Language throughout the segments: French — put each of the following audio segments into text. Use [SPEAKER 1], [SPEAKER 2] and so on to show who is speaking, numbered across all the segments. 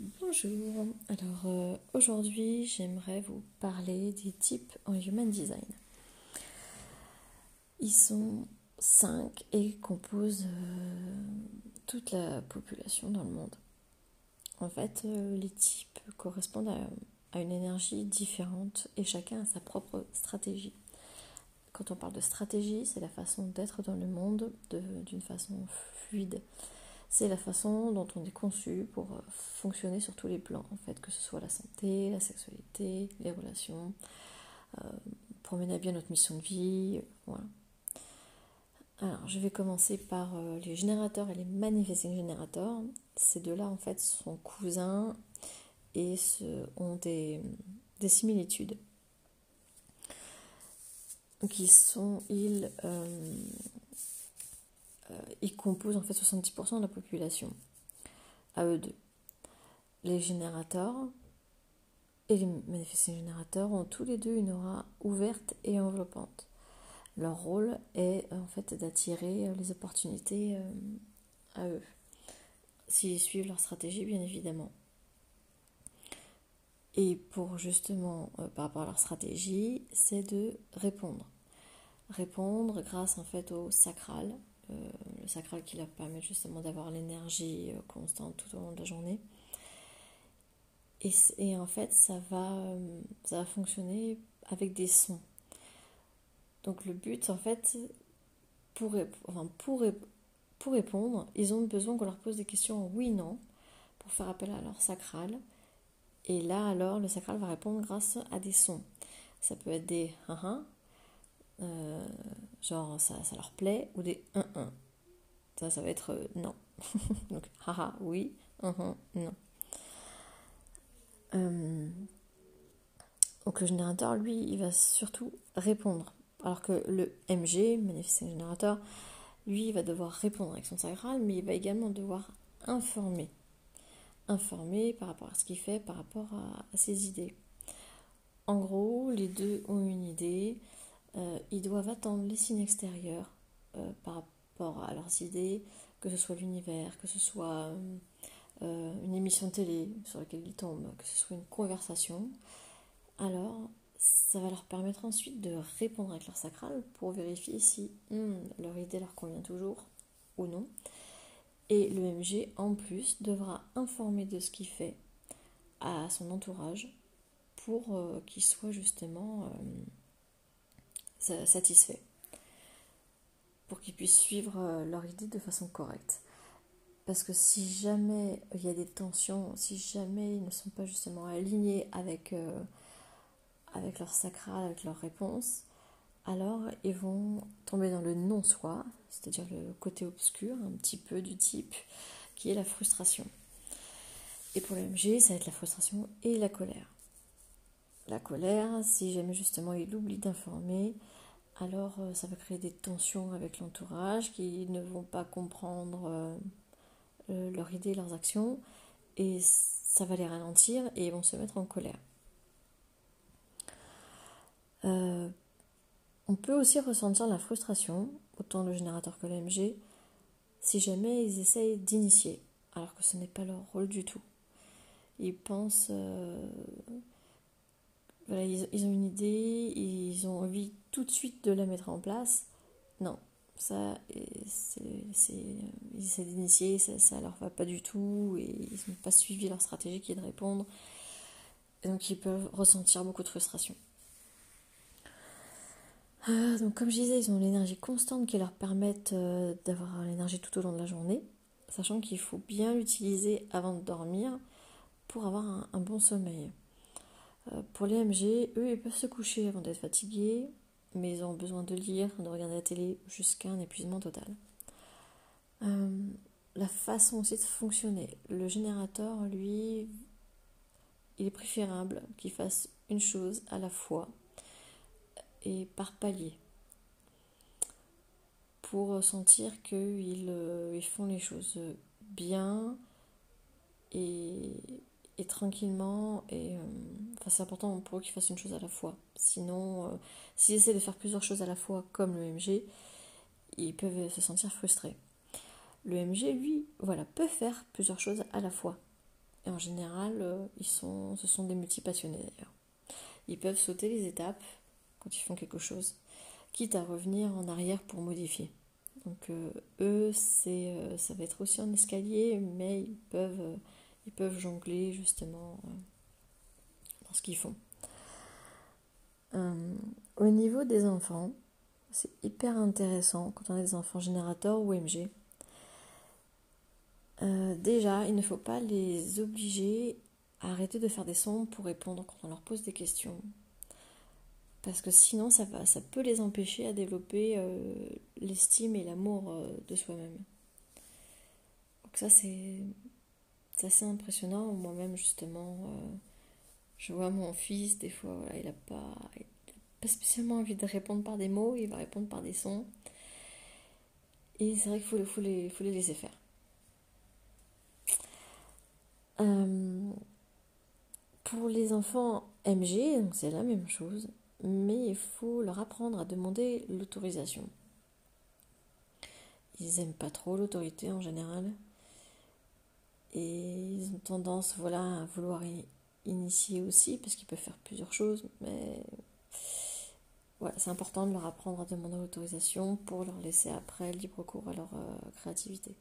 [SPEAKER 1] Bonjour, alors euh, aujourd'hui j'aimerais vous parler des types en Human Design. Ils sont cinq et composent euh, toute la population dans le monde. En fait, euh, les types correspondent à, une énergie différente et chacun a sa propre stratégie. Quand on parle de stratégie, c'est la façon d'être dans le monde d'une façon fluide c'est la façon dont on est conçu pour euh, fonctionner sur tous les plans, en fait, que ce soit la santé, la sexualité, les relations, euh, pour mener à bien notre mission de vie, voilà. Alors, je vais commencer par euh, les générateurs et les manifesting générateurs. Ces deux-là, en fait, sont cousins et ont des, similitudes. Qui sont, ils, euh, ils composent en fait 70% de la population, à eux deux. Les générateurs et les manifestants générateurs ont tous les deux une aura ouverte et enveloppante. Leur rôle est en fait d'attirer euh, les opportunités euh, à eux, s'ils suivent leur stratégie bien évidemment. Et pour justement, par rapport à leur stratégie, c'est de répondre. Répondre grâce en fait au sacral, euh, le sacral qui leur permet justement d'avoir l'énergie euh, constante tout au long de la journée. Et, en fait, ça va, euh, ça va fonctionner avec des sons. Donc le but, en fait, pour, pour, pour répondre, ils ont besoin qu'on leur pose des questions oui-non pour faire appel à leur sacral. Et là, alors, le sacral va répondre grâce à des sons. Ça peut être des euh, genre ça, ça, leur plaît, ou des 1-1. Ça, ça va être euh, non. Donc, haha, oui, non. Euh, donc le générateur, lui, il va surtout répondre. Alors que le MG, Manifesting Générateur, lui, il va devoir répondre avec son sacral, mais il va également devoir informer. Informer par rapport à ce qu'il fait, par rapport à ses idées. En gros, les deux ont une idée, euh, ils doivent attendre les signes extérieurs euh, par rapport à leurs idées, que ce soit l'univers, que ce soit euh, une émission de télé sur laquelle ils tombent, que ce soit une conversation. Alors, ça va leur permettre ensuite de répondre avec leur sacral pour vérifier si hmm, leur idée leur convient toujours ou non. Et le MG, en plus, devra informer de ce qu'il fait à son entourage pour qu'il soit justement satisfait pour qu'ils puissent suivre euh, leur idée de façon correcte. Parce que si jamais il y a des tensions, si jamais ils ne sont pas justement alignés avec, euh, avec leur sacral, avec leur réponse, alors ils vont tomber dans le non-soi, c'est-à-dire le côté obscur, un petit peu du type qui est la frustration. Et pour l'MG, ça va être la frustration et la colère. La colère, si jamais justement il oublie d'informer, alors euh, ça va créer des tensions avec l'entourage qui ne vont pas comprendre euh, euh, leur idée, leurs actions, et ça va les ralentir et ils vont se mettre en colère. on peut aussi ressentir la frustration, autant le générateur que l'MG, si jamais ils essayent d'initier, alors que ce n'est pas leur rôle du tout. Ils pensent ils, ont une idée, ils ont envie tout de suite de la mettre en place. Non, ça, c'est, ils essaient d'initier, ça, ça leur va pas du tout, et ils n'ont pas suivi leur stratégie qui est de répondre. donc ils peuvent ressentir beaucoup de frustration. Euh, donc comme je disais, ils ont l'énergie constante qui leur permet euh, d'avoir l'énergie tout au long de la journée, sachant qu'il faut bien l'utiliser avant de dormir pour avoir un bon sommeil. Euh, pour les MG, eux, ils peuvent se coucher avant d'être fatigués, mais ils ont besoin de lire, de regarder la télé jusqu'à un épuisement total. Euh, la façon aussi de fonctionner. Le générateur, lui, il est préférable qu'il fasse une chose à la fois et par palier pour sentir qu'ils euh, font les choses bien et, et tranquillement. Et euh, c'est important pour eux qu'ils fassent une chose à la fois. Sinon, euh, s'ils essaient de faire plusieurs choses à la fois, comme le MG, ils peuvent se sentir frustrés. Le MG, lui, voilà, peut faire plusieurs choses à la fois. Et en général, euh, ils sont, ce sont des multipassionnés d'ailleurs. Ils peuvent sauter les étapes quand ils font quelque chose, quitte à revenir en arrière pour modifier. Donc euh, eux, c'est, ça va être aussi un escalier, mais ils peuvent, ils peuvent jongler justement dans ce qu'ils font. au niveau des enfants, c'est hyper intéressant quand on a des enfants générateurs ou MG. Euh, déjà, il ne faut pas les obliger à arrêter de faire des sons pour répondre quand on leur pose des questions. Parce que sinon, ça, peut les empêcher à développer euh, l'estime et l'amour euh, de soi-même. Donc ça, c'est assez impressionnant. Moi-même, justement, je vois mon fils, des fois, il n'a pas, pas spécialement envie de répondre par des mots, il va répondre par des sons. Et c'est vrai qu'il faut, faut, les, faut les laisser faire. Euh, pour les enfants MG, c'est la même chose, mais il faut leur apprendre à demander l'autorisation. Ils n'aiment pas trop l'autorité en général. Et ils ont tendance voilà, à vouloir initier aussi, parce qu'ils peuvent faire plusieurs choses, mais c'est important de leur apprendre à demander l'autorisation pour leur laisser après libre cours à leur euh, créativité.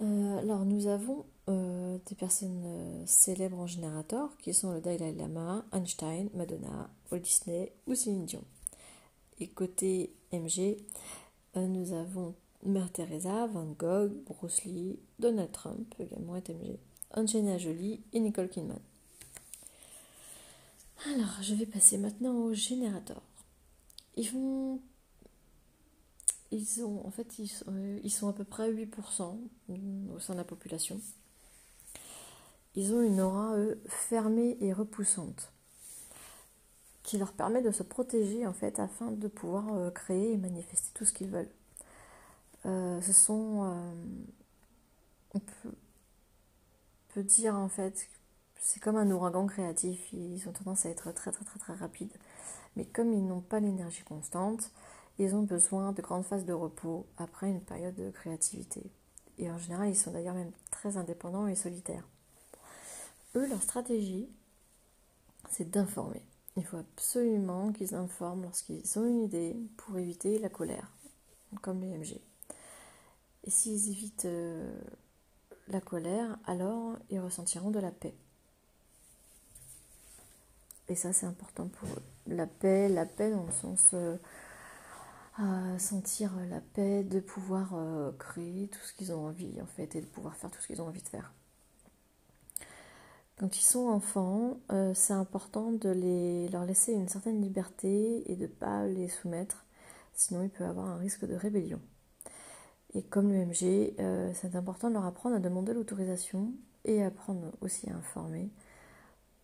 [SPEAKER 1] Euh, alors nous avons euh, des personnes célèbres en générateur qui sont le Dalai Lama, Einstein, Madonna, Walt Disney ou Céline Dion. Et côté MG, nous avons Mère Teresa, Van Gogh, Bruce Lee, Donald Trump également est MG, Angelina Jolie et Nicole Kidman. Alors, je vais passer maintenant au générateur. Ils. Ils ont. En fait, ils, sont à peu près 8% au sein de la population. Ils ont une aura, eux, fermée et repoussante qui leur permet de se protéger en fait afin de pouvoir euh, créer et manifester tout ce qu'ils veulent. Euh, ce sont, euh, on peut, peut, dire en fait c'est comme un ouragan créatif, ils ont tendance à être très très très très rapides. Mais comme ils n'ont pas l'énergie constante, ils ont besoin de grandes phases de repos après une période de créativité. Et en général, ils sont d'ailleurs même très indépendants et solitaires. Eux, leur stratégie, c'est d'informer. Il faut absolument qu'ils informent lorsqu'ils ont une idée pour éviter la colère, comme les MG. Et s'ils évitent euh, la colère, alors ils ressentiront de la paix. Et ça, c'est important pour eux. La paix, la paix dans le sens euh, sentir la paix, de pouvoir euh, créer tout ce qu'ils ont envie, en fait, et de pouvoir faire tout ce qu'ils ont envie de faire. Quand ils sont enfants, c'est important de leur laisser une certaine liberté et de ne pas les soumettre, sinon il peut avoir un risque de rébellion. Et comme le MG, c'est important de leur apprendre à demander l'autorisation et apprendre aussi à informer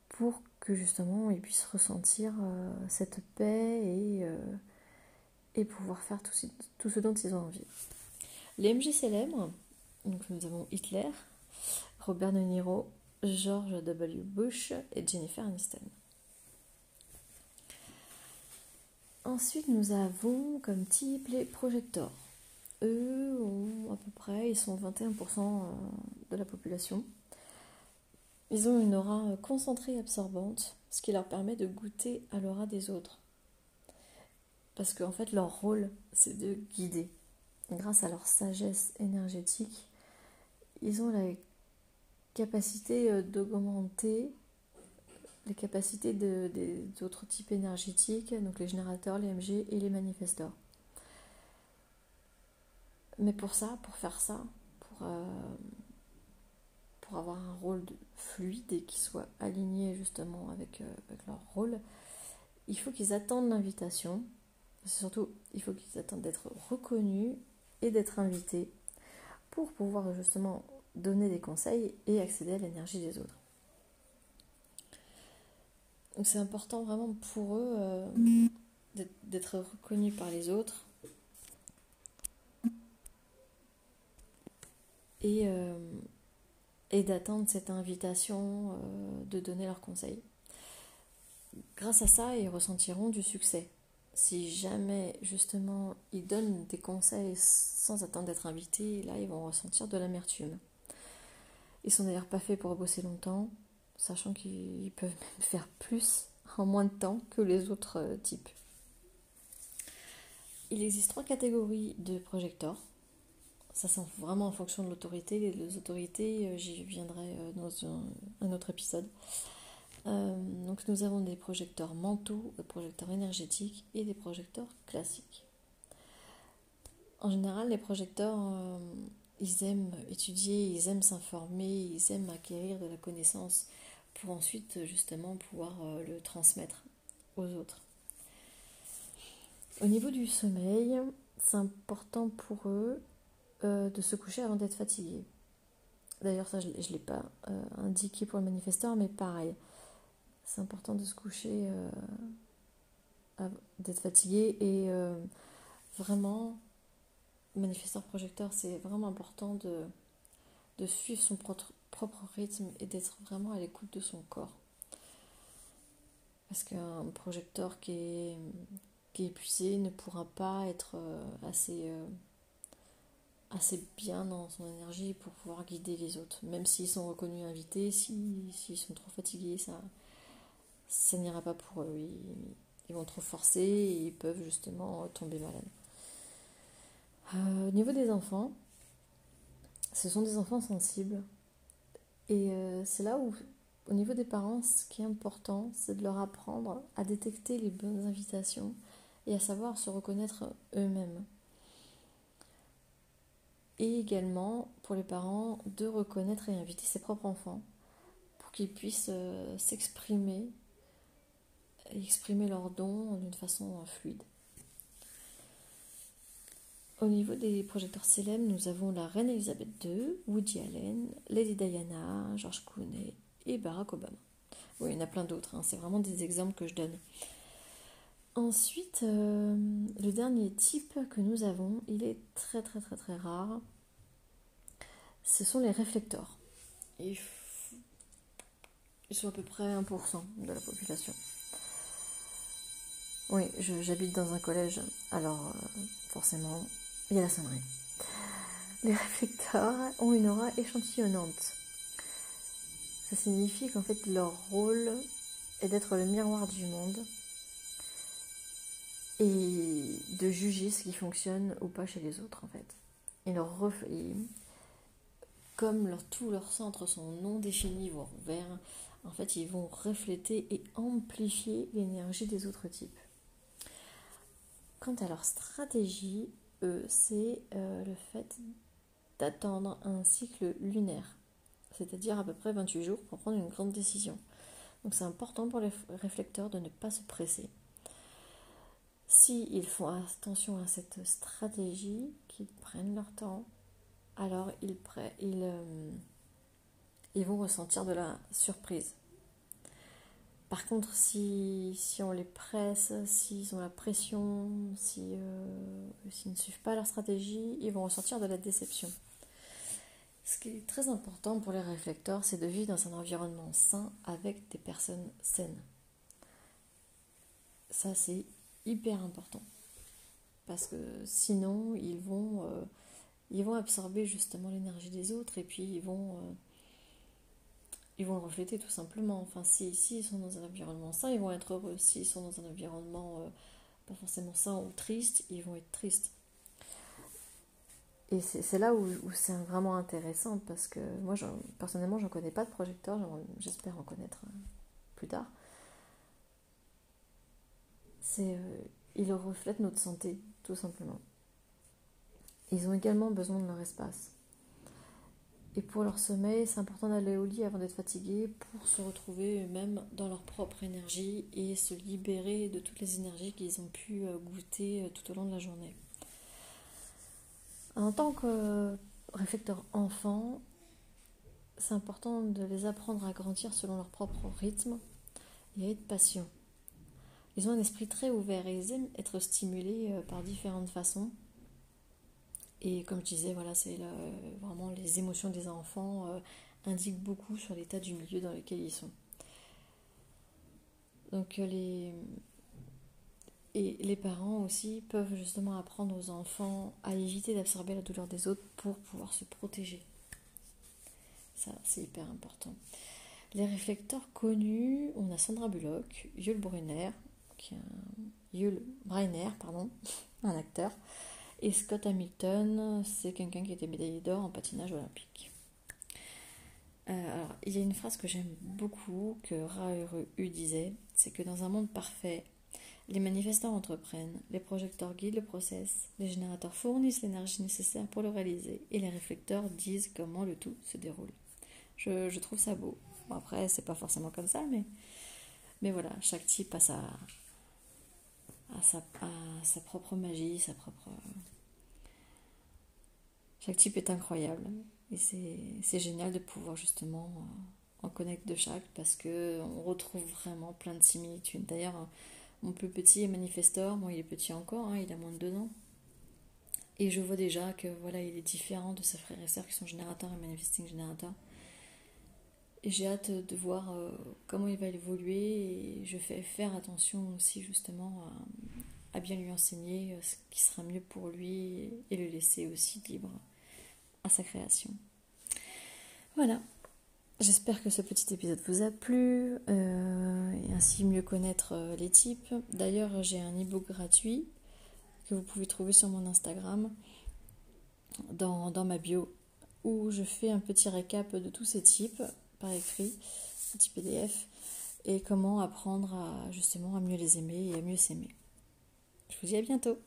[SPEAKER 1] pour que justement ils puissent ressentir euh, cette paix et, euh, et pouvoir faire tout, tout, ce dont ils ont envie. Les MJ célèbres, donc nous avons Hitler, Robert De Niro, George W. Bush et Jennifer Aniston. Ensuite, nous avons comme type les projecteurs. Eux ont à peu près, ils sont 21% euh, de la population. Ils ont une aura euh, concentrée et absorbante, ce qui leur permet de goûter à l'aura des autres. Parce qu'en fait, leur rôle, c'est de guider. grâce à leur sagesse énergétique, ils ont la capacité euh, d'augmenter les capacités des autres types énergétiques, donc les générateurs, les MG et les manifesteurs. Mais pour ça, pour faire ça, pour, euh, pour avoir un rôle fluide et qui soit aligné justement avec, euh, avec leur rôle, il faut qu'ils attendent l'invitation. Surtout, il faut qu'ils attendent d'être reconnus et d'être invités pour pouvoir justement donner des conseils et accéder à l'énergie des autres. Donc c'est important vraiment pour eux euh, d'être reconnus par les autres. Et, euh, et d'attendre cette invitation euh, de donner leurs conseils. Grâce à ça, ils ressentiront du succès. Si jamais justement ils donnent des conseils sans attendre d'être invités, là ils vont ressentir de l'amertume. Ils sont d'ailleurs pas faits pour bosser longtemps, sachant qu'ils peuvent faire plus en moins de temps que les autres euh, types. Il existe trois catégories de projecteurs. Ça, c'est vraiment en fonction de l'autorité. Les autorités, euh, j'y viendrai euh, dans un, autre épisode. donc, nous avons des projecteurs mentaux, des projecteurs énergétiques et des projecteurs classiques. En général, les projecteurs, ils aiment étudier, ils aiment s'informer, ils aiment acquérir de la connaissance pour ensuite justement pouvoir euh, le transmettre aux autres. Au niveau du sommeil, c'est important pour eux euh, de se coucher avant d'être fatigués. D'ailleurs, ça, je ne l'ai pas euh, indiqué pour le manifesteur, mais pareil. C'est important de se coucher, d'être fatigué et vraiment, manifesteur projecteur, c'est vraiment important de, de suivre son propre, propre rythme et d'être vraiment à l'écoute de son corps. Parce qu'un projecteur qui est, qui est épuisé ne pourra pas être euh, assez, euh, assez bien dans son énergie pour pouvoir guider les autres. Même s'ils sont reconnus invités, s'ils sont trop fatigués, ça, ça n'ira pas pour eux. Ils, vont trop forcer et ils peuvent justement tomber malades. Euh, au niveau des enfants, ce sont des enfants sensibles et euh, c'est là où, au niveau des parents, ce qui est important, c'est de leur apprendre à détecter les bonnes invitations et à savoir se reconnaître eux-mêmes. Et également, pour les parents, de reconnaître et inviter ses propres enfants pour qu'ils puissent euh, s'exprimer et exprimer leurs dons d'une façon euh, fluide. Au niveau des projecteurs célèbres, nous avons la reine Elisabeth II, Woody Allen, Lady Diana, George Clooney et Barack Obama. Oui, il y en a plein d'autres, hein. c'est vraiment des exemples que je donne. Ensuite, euh, le dernier type que nous avons, il est très très très très rare. Ce sont les réflecteurs. Ils, sont à peu près 1% de la population. Oui, j'habite dans un collège, alors euh, forcément, il y a la sonnerie. Les réflecteurs ont une aura échantillonnante. Ça signifie qu'en fait leur rôle est d'être le miroir du monde et de juger ce qui fonctionne ou pas chez les autres en fait. Et leur comme leur, tous leurs centres sont non définis, voire ouverts, en fait ils vont refléter et amplifier l'énergie des autres types. Quant à leur stratégie, c'est euh, le fait d'attendre un cycle lunaire, c'est-à-dire à peu près 28 jours pour prendre une grande décision. Donc c'est important pour les réflecteurs de ne pas se presser. S'ils font attention à cette stratégie, qu'ils prennent leur temps, alors ils, ils, euh, ils vont ressentir de la surprise. Par contre, si, on les presse, s'ils ont la pression, euh, s'ils ne suivent pas leur stratégie, ils vont ressentir de la déception. Ce qui est très important pour les réflecteurs, c'est de vivre dans un environnement sain avec des personnes saines. Ça, c'est hyper important. Parce que sinon, ils vont, euh, ils vont absorber justement l'énergie des autres et puis ils vont... Euh, ils vont le refléter tout simplement. Enfin, si, si ils sont dans un environnement sain, ils vont être heureux. S'ils sont dans un environnement euh, pas forcément sain ou triste, ils vont être tristes. Et c'est là où, c'est vraiment intéressant parce que moi, personnellement, je ne connais pas de projecteur, j'espère en connaître euh, plus tard. Euh, ils reflètent notre santé, tout simplement. Ils ont également besoin de leur espace. Et pour leur sommeil, c'est important d'aller au lit avant d'être fatigué pour se retrouver eux-mêmes dans leur propre énergie et se libérer de toutes les énergies qu'ils ont pu euh, goûter euh, tout au long de la journée. En tant que réflecteur enfant, c'est important de les apprendre à grandir selon leur propre rythme et à être patient. Ils ont un esprit très ouvert et ils aiment être stimulés euh, par différentes façons et comme je disais, voilà, c'est vraiment les émotions des enfants euh, indiquent beaucoup sur l'état du milieu dans lequel ils sont. Donc euh, les et les parents aussi peuvent justement apprendre aux enfants à éviter d'absorber la douleur des autres pour pouvoir se protéger. Ça, c'est hyper important. Les réflecteurs connus, on a Sandra Bullock, Yul Brunner, qui Yul Brynner, pardon, un acteur, et Scott Hamilton, c'est quelqu'un qui était médaillé d'or en patinage olympique. Euh, alors, il y a une phrase que j'aime beaucoup que Ra-Uru disait, c'est que dans un monde parfait, les manifestants entreprennent, les projecteurs guident le process, les générateurs fournissent l'énergie nécessaire pour le réaliser, et les réflecteurs disent comment le tout se déroule. Je, trouve ça beau. Bon, après, c'est pas forcément comme ça, mais, mais voilà, chaque type a sa, a sa, propre magie, sa propre. Chaque type est incroyable. Et c'est génial de pouvoir justement en connaître de chaque parce qu'on retrouve vraiment plein de similitudes. D'ailleurs, mon plus petit est manifestor, bon il est petit encore, hein, il a moins de deux ans. Et je vois déjà que voilà, il est différent de ses frères et sœurs qui sont générateurs et manifesting générateurs. Et j'ai hâte de voir euh, comment il va évoluer et je fais faire attention aussi justement à, bien lui enseigner euh, ce qui sera mieux pour lui et le laisser aussi libre à sa création. Voilà, j'espère que ce petit épisode vous a plu euh, et ainsi mieux connaître les types. D'ailleurs, j'ai un e-book gratuit que vous pouvez trouver sur mon Instagram dans, ma bio où je fais un petit récap de tous ces types écrit, petit PDF, et comment apprendre à justement à mieux les aimer et à mieux s'aimer. Je vous dis à bientôt